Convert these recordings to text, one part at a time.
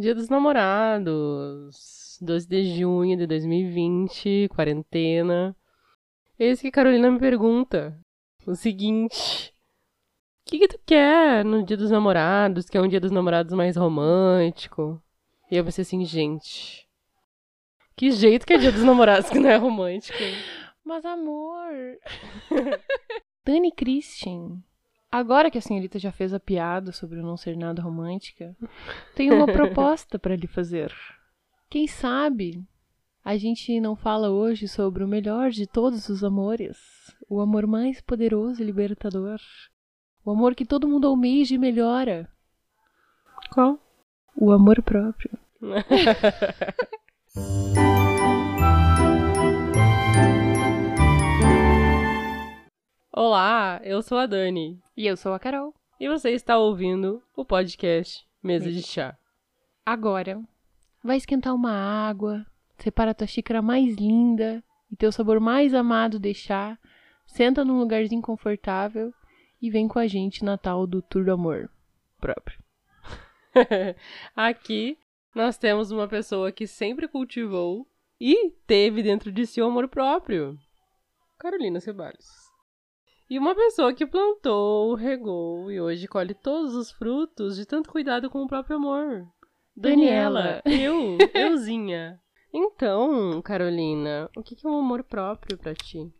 Dia dos Namorados, 12 de junho de 2020, quarentena. Eis que a Carolina me pergunta o seguinte: O que, que tu quer no Dia dos Namorados, que é um Dia dos Namorados mais romântico? E eu pensei assim, gente. Que jeito que é Dia dos Namorados que não é romântico. Mas amor. Dani Christian. Agora que a senhorita já fez a piada sobre eu não ser nada romântica, tenho uma proposta para lhe fazer. Quem sabe a gente não fala hoje sobre o melhor de todos os amores, o amor mais poderoso e libertador, o amor que todo mundo almeja e melhora. Qual? O amor próprio. Olá, eu sou a Dani. E eu sou a Carol. E você está ouvindo o podcast Mesa de Chá. Agora, vai esquentar uma água, separa a tua xícara mais linda e teu sabor mais amado de chá, senta num lugarzinho confortável e vem com a gente na tal do Tour do Amor próprio. Aqui nós temos uma pessoa que sempre cultivou e teve dentro de si o amor próprio. Carolina Ceballos. E uma pessoa que plantou, regou e hoje colhe todos os frutos de tanto cuidado com o próprio amor. Daniela, eu, euzinha. Então, Carolina, o que é um amor próprio para ti?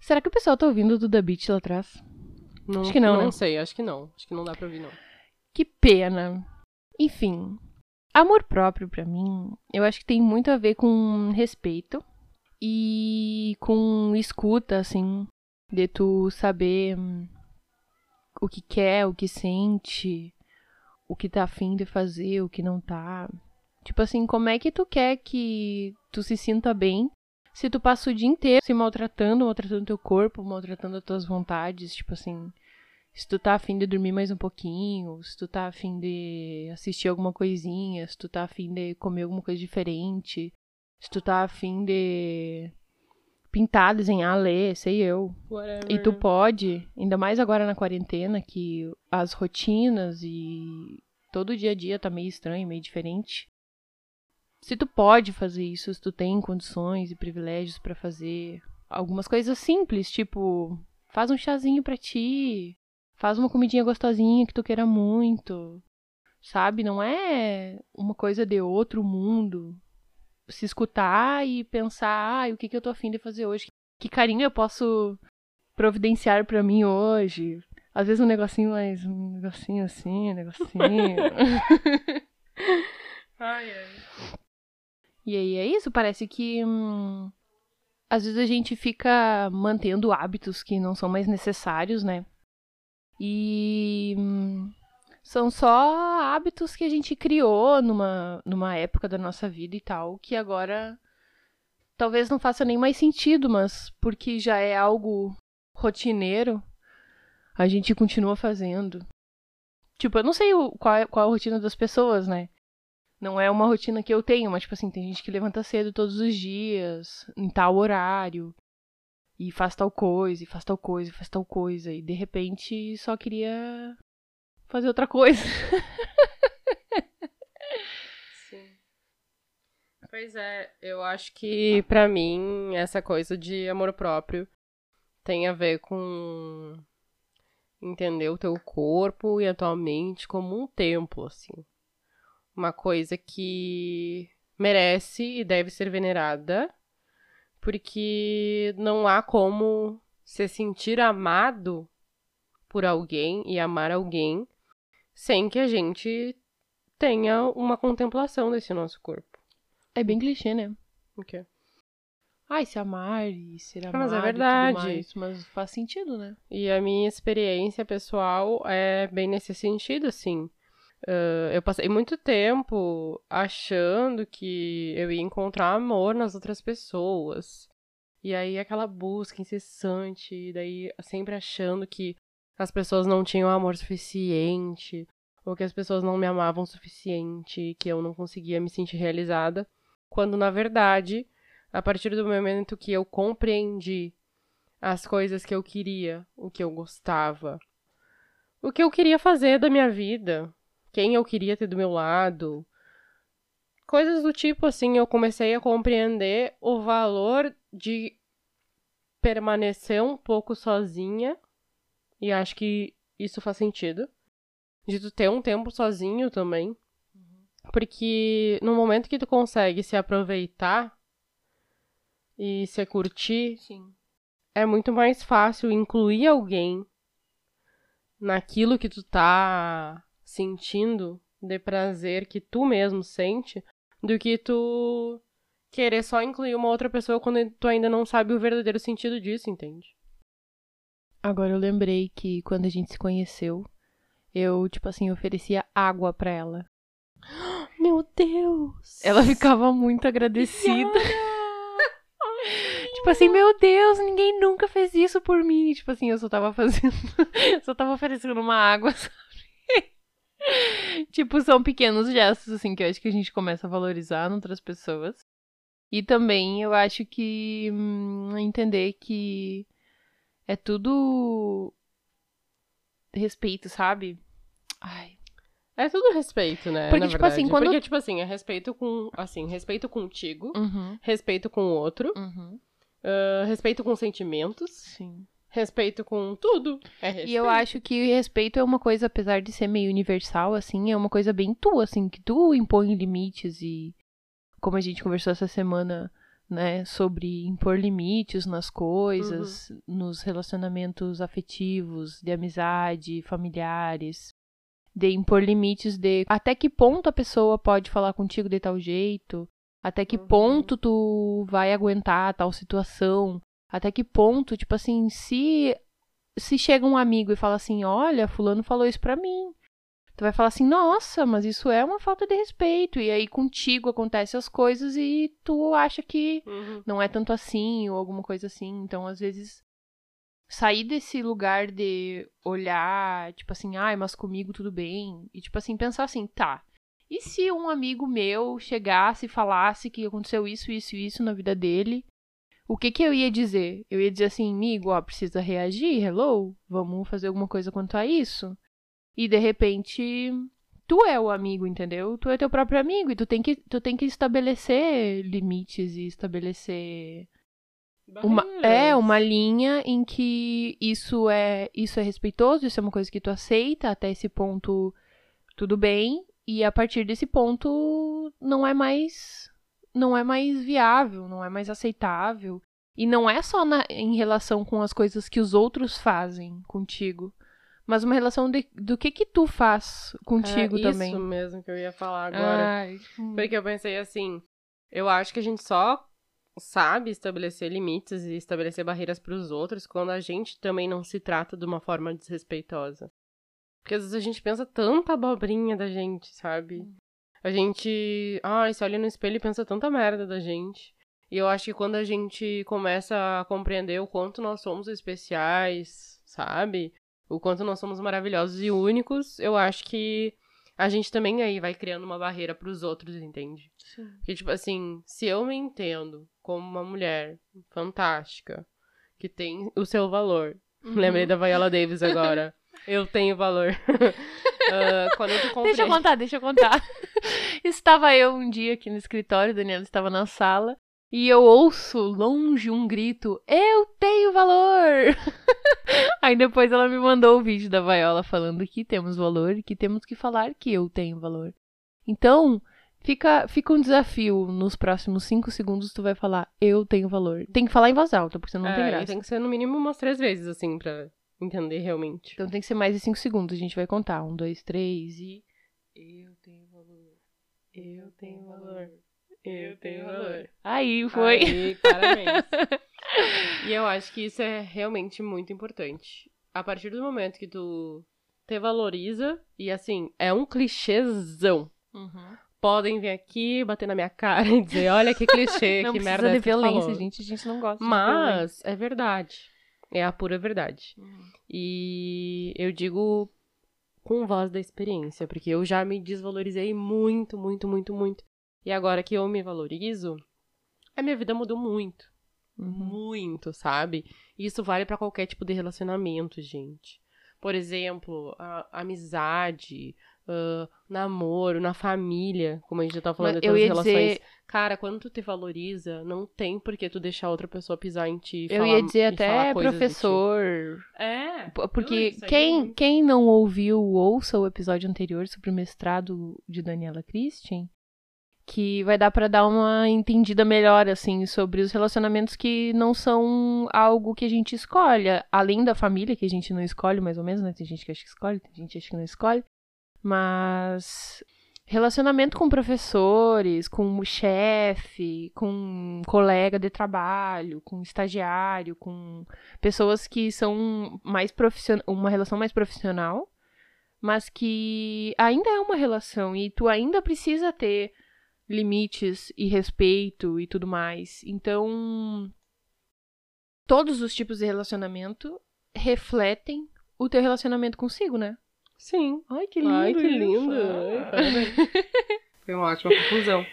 Será que o pessoal tá ouvindo do The Beach lá atrás? Não, acho que não, não né? sei, acho que não. Acho que não dá pra ouvir, não. Que pena. Enfim, amor próprio para mim, eu acho que tem muito a ver com respeito e com escuta, assim, de tu saber hum, o que quer, o que sente, o que tá afim de fazer, o que não tá. Tipo assim, como é que tu quer que tu se sinta bem se tu passa o dia inteiro se maltratando, maltratando teu corpo, maltratando as tuas vontades, tipo assim, se tu tá afim de dormir mais um pouquinho, se tu tá afim de assistir alguma coisinha, se tu tá afim de comer alguma coisa diferente, se tu tá afim de pintar, desenhar, ler, sei eu. Whatever. E tu pode, ainda mais agora na quarentena, que as rotinas e todo o dia a dia tá meio estranho, meio diferente. Se tu pode fazer isso, se tu tem condições e privilégios pra fazer algumas coisas simples, tipo, faz um chazinho pra ti, faz uma comidinha gostosinha que tu queira muito. Sabe, não é uma coisa de outro mundo. Se escutar e pensar, ah, o que, que eu tô afim de fazer hoje? Que carinho eu posso providenciar pra mim hoje? Às vezes um negocinho mais. Um negocinho assim, um negocinho. Ai, ai. E aí é isso, parece que hum, às vezes a gente fica mantendo hábitos que não são mais necessários, né? E hum, são só hábitos que a gente criou numa, numa época da nossa vida e tal, que agora talvez não faça nem mais sentido, mas porque já é algo rotineiro, a gente continua fazendo. Tipo, eu não sei o, qual, é, qual é a rotina das pessoas, né? Não é uma rotina que eu tenho, mas, tipo assim, tem gente que levanta cedo todos os dias, em tal horário, e faz tal coisa, e faz tal coisa, e faz tal coisa, e de repente só queria fazer outra coisa. Sim. Pois é, eu acho que pra mim essa coisa de amor próprio tem a ver com entender o teu corpo e a tua mente como um templo, assim. Uma coisa que merece e deve ser venerada, porque não há como se sentir amado por alguém e amar alguém sem que a gente tenha uma contemplação desse nosso corpo. É bem clichê, né? O quê? Ai, se amar e ser amado mas é verdade. mais, mas faz sentido, né? E a minha experiência pessoal é bem nesse sentido, assim. Ah, eu passei muito tempo achando que eu ia encontrar amor nas outras pessoas. E aí aquela busca incessante, daí sempre achando que as pessoas não tinham amor suficiente, ou que as pessoas não me amavam o suficiente, que eu não conseguia me sentir realizada. Quando na verdade, a partir do momento que eu compreendi as coisas que eu queria, o que eu gostava, o que eu queria fazer da minha vida, quem eu queria ter do meu lado, coisas do tipo assim, eu comecei a compreender o valor de permanecer um pouco sozinha. E acho que isso faz sentido. De tu ter um tempo sozinho também. Porque no momento que tu consegue se aproveitar e se curtir, Sim. é muito mais fácil incluir alguém naquilo que tu tá sentindo de prazer que tu mesmo sente, do que tu querer só incluir uma outra pessoa quando tu ainda não sabe o verdadeiro sentido disso, entende? Agora eu lembrei que quando a gente se conheceu, eu, tipo assim, oferecia água pra ela. Meu Deus! Ela ficava muito agradecida. Tipo assim, meu Deus, ninguém nunca fez isso por mim. Tipo assim, eu só tava fazendo. só tava oferecendo uma água, sabe? tipo, são pequenos gestos, assim, que eu acho que a gente começa a valorizar em outras pessoas. E também eu acho que hum, entender que é tudo respeito, sabe? Ai. É tudo respeito, né? Porque, tipo assim, quando- Porque, tipo assim, é respeito com. Assim, respeito contigo, Uhum. respeito com o outro, Uhum. ah, respeito com sentimentos, Sim. respeito com tudo. É respeito. E eu acho que respeito é uma coisa, apesar de ser meio universal, assim, é uma coisa bem tua, assim, que tu impõe limites e como a gente conversou essa semana, né, sobre impor limites nas coisas, nos relacionamentos afetivos, de amizade, familiares, de impor limites de até que ponto a pessoa pode falar contigo de tal jeito, até que Uhum. ponto tu vai aguentar tal situação, até que ponto, tipo assim, se se chega um amigo e fala assim, olha, fulano falou isso pra mim. Tu vai falar assim, nossa, mas isso é uma falta de respeito. E aí contigo acontecem as coisas e tu acha que Uhum. não é tanto assim ou alguma coisa assim. Então, às vezes, sair desse lugar de olhar, tipo assim, ai, mas comigo tudo bem. E, tipo assim, pensar assim, tá. E se um amigo meu chegasse e falasse que aconteceu isso, isso e isso na vida dele? O que que eu ia dizer? Eu ia dizer assim, amigo, ó, precisa reagir, hello? Vamos fazer alguma coisa quanto a isso? E de repente, tu é o amigo, entendeu? Tu é teu próprio amigo e tu tem que, tu tem que estabelecer limites e estabelecer uma, é uma linha em que isso é isso é respeitoso, isso é uma coisa que tu aceita até esse ponto tudo bem. E a partir desse ponto não é mais não é mais viável, não é mais aceitável. E não é só na- em relação com as coisas que os outros fazem contigo, mas uma relação de, do que que tu faz contigo é também. Isso mesmo que eu ia falar agora. Ai, hum. Porque eu pensei assim, eu acho que a gente só sabe estabelecer limites e estabelecer barreiras para os outros quando a gente também não se trata de uma forma desrespeitosa. Porque às vezes a gente pensa tanta abobrinha da gente, sabe? A gente, ai, se olha no espelho e pensa tanta merda da gente. E eu acho que quando a gente começa a compreender o quanto nós somos especiais, sabe? O quanto nós somos maravilhosos e únicos, eu acho que a gente também aí vai criando uma barreira pros outros, entende? Porque, tipo assim, se eu me entendo como uma mulher fantástica, que tem o seu valor. Uhum. Lembrei da Viola Davis agora. eu tenho valor. Ah, quando tu Deixa eu contar, deixa eu contar. estava eu um dia aqui no escritório, Daniela estava na sala, e eu ouço longe um grito: Eu tenho valor! Aí depois ela me mandou o vídeo da Viola falando que temos valor e que temos que falar que eu tenho valor. Então, fica, fica um desafio. Nos próximos cinco segundos, tu vai falar: Eu tenho valor. Tem que falar em voz alta, porque senão não tem É, e graça. tem que ser no mínimo umas três vezes, assim, pra entender realmente. Então tem que ser mais de cinco segundos. A gente vai contar. Um, dois, três e. Eu tenho valor. Eu tenho valor. Eu tenho valor. Aí foi. Aí, parabéns. e eu acho que isso é realmente muito importante. A partir do momento que tu te valoriza, e assim, é um clichêzão. Uhum. Podem vir aqui, bater na minha cara e dizer, olha que clichê, Não que merda de que tu violência, falou. gente. A gente não gosta de. Mas é verdade. É a pura verdade. Uhum. E eu digo com voz da experiência, porque eu já me desvalorizei muito, muito, muito, muito. E agora que eu me valorizo, a minha vida mudou muito. Uhum. Muito, sabe? E isso vale pra qualquer tipo de relacionamento, gente. Por exemplo, a, amizade, uh, namoro, na família, como a gente já tá falando Mas de todas as relações. dizer- Cara, quando tu te valoriza, não tem por que tu deixar outra pessoa pisar em ti. Eu falar- ia dizer até coisas de ti. professor. É. Porque quem, não- quem não ouviu, ouça o episódio anterior sobre o mestrado de Daniela Christian, que vai dar pra dar uma entendida melhor, assim, sobre os relacionamentos que não são algo que a gente escolhe. Além da família, que a gente não escolhe, mais ou menos, né? Tem gente que acha que escolhe, tem gente que acha que não escolhe. Mas relacionamento com professores, com o chefe, com um colega de trabalho, com estagiário, com pessoas que são mais profissional, uma relação mais profissional, mas que ainda é uma relação e tu ainda precisa ter limites e respeito e tudo mais. Então, todos os tipos de relacionamento refletem o teu relacionamento consigo, né? Sim. Ai, que Ai, que lindo. Ai. Foi uma ótima conclusão.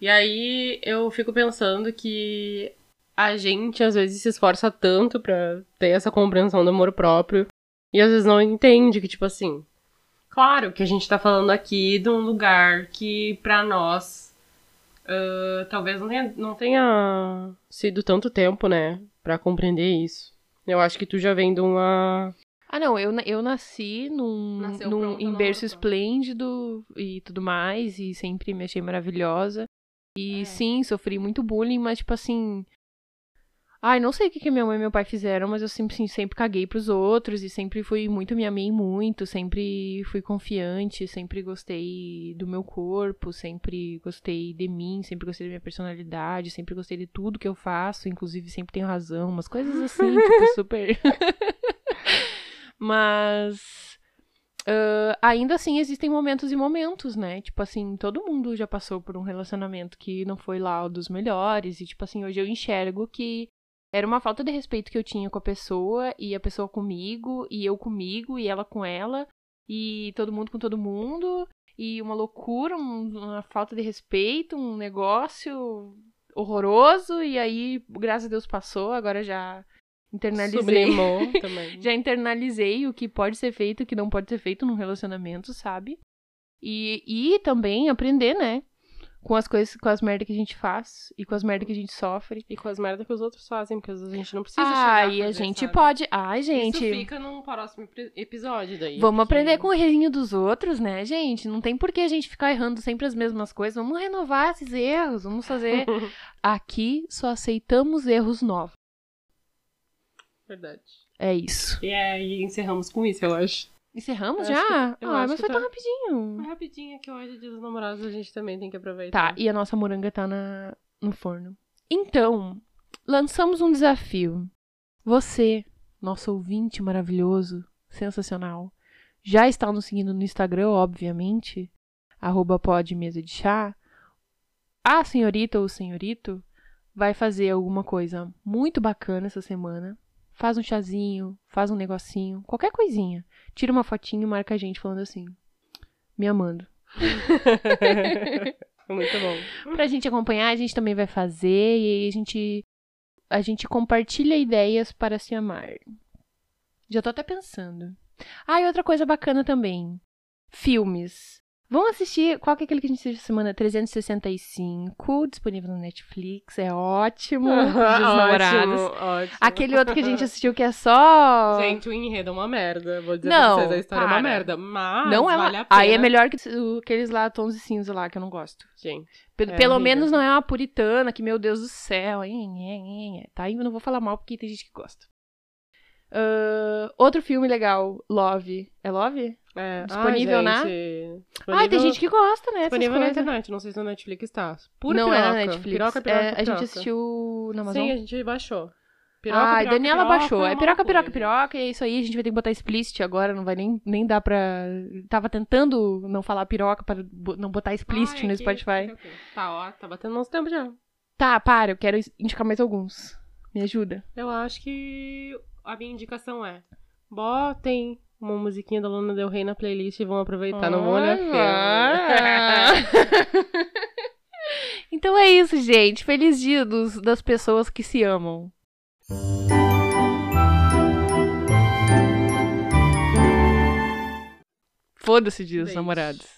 E aí eu fico pensando que a gente às vezes se esforça tanto pra ter essa compreensão do amor próprio e às vezes não entende que, tipo assim, claro que a gente tá falando aqui de um lugar que pra nós ah, talvez não tenha, não tenha sido tanto tempo, né, pra compreender isso. Eu acho que tu já vem de uma. Ah, não, eu, eu nasci num, Nasceu num pronta em berço esplêndido e tudo mais, e sempre me achei maravilhosa. E É. sim, sofri muito bullying, mas tipo assim. Ai, não sei o que, que minha mãe e meu pai fizeram, mas eu sempre, assim, sempre caguei pros outros e sempre fui muito, me amei muito, sempre fui confiante, sempre gostei do meu corpo, sempre gostei de mim, sempre gostei da minha personalidade, sempre gostei de tudo que eu faço, inclusive sempre tenho razão, umas coisas assim, tipo, super. Mas ah, ainda assim existem momentos e momentos, né? Tipo assim, todo mundo já passou por um relacionamento que não foi lá o dos melhores. E, tipo assim, hoje eu enxergo que era uma falta de respeito que eu tinha com a pessoa, e a pessoa comigo, e eu comigo, e ela com ela, e todo mundo com todo mundo, e uma loucura, um- uma falta de respeito, um negócio horroroso, e aí, graças a Deus, passou, agora já internalizei. Sublimou também. Já internalizei o que pode ser feito e o que não pode ser feito num relacionamento, sabe? E, e também aprender, né? Com as coisas, com as merdas que a gente faz e com as merdas que a gente sofre. E com as merdas que os outros fazem, porque a gente não precisa Ah, chegar e a gente sabe? pode. Ai, gente. Isso fica num próximo episódio daí. Vamos porque- aprender com o errinho dos outros, né, gente? Não tem por que a gente ficar errando sempre as mesmas coisas. Vamos renovar esses erros. Vamos fazer. Aqui só aceitamos erros novos. Verdade. É isso. E aí encerramos com isso, eu acho. Encerramos Eu já? que- ah, mas foi tão tá. rapidinho. Mas rapidinho que hoje é dia dos namorados, a gente também tem que aproveitar. Tá, e a nossa moranga tá na, no forno. Então, lançamos um desafio. Você, nosso ouvinte maravilhoso, sensacional, já está nos seguindo no Instagram, obviamente, arroba pod mesa de chá. A senhorita ou o senhorito vai fazer alguma coisa muito bacana essa semana. Faz um chazinho, faz um negocinho, qualquer coisinha. Tira uma fotinho e marca a gente falando assim, me amando. Muito bom. Pra gente acompanhar, a gente também vai fazer e aí a gente a gente compartilha ideias para se amar. Já tô até pensando. Ah, e outra coisa bacana também. Filmes. Vão assistir, qual que é aquele que a gente assistiu semana? 365, disponível no Netflix, é ótimo. Dos namorados. ótimo, ótimo. Aquele outro que a gente assistiu que é só... Gente, o enredo é uma merda. Vou dizer Não, pra vocês, a história é para. uma merda. Mas não é vale uma... a pena. Aí é melhor que aqueles lá, tons e cinza lá, que eu não gosto. Gente, Pe- É Pelo menos não é uma puritana, que, meu Deus do céu. hein, hein, hein, Tá? Eu não vou falar mal porque tem gente que gosta. Ahn, outro filme legal, Love. É Love? é... Disponível Ai, na- gente, Ah, tem gente que gosta, né? Disponível na internet, não sei se na Netflix tá. Pura não piroca. é na Netflix. Piroca, piroca, É, a gente piroca. assistiu na Amazon. Sim, a gente baixou. Piroca, ah, piroca, Daniela piroca, baixou. É piroca, piroca, piroca. E é isso aí. A gente vai ter que botar explicit agora. Não vai nem, nem dar pra. Tava tentando não falar piroca pra não botar explicit Ai, no Spotify. Tá, ó, tá batendo nosso tempo já. Tá, para. Eu quero indicar mais alguns. Me ajuda. Eu acho que a minha indicação é: botem uma musiquinha da Luna Del Rey na playlist e vão aproveitar. Não vão olhar então é isso, gente. Feliz dia dos, das pessoas que se amam. Foda-se dia dos Beijo. namorados.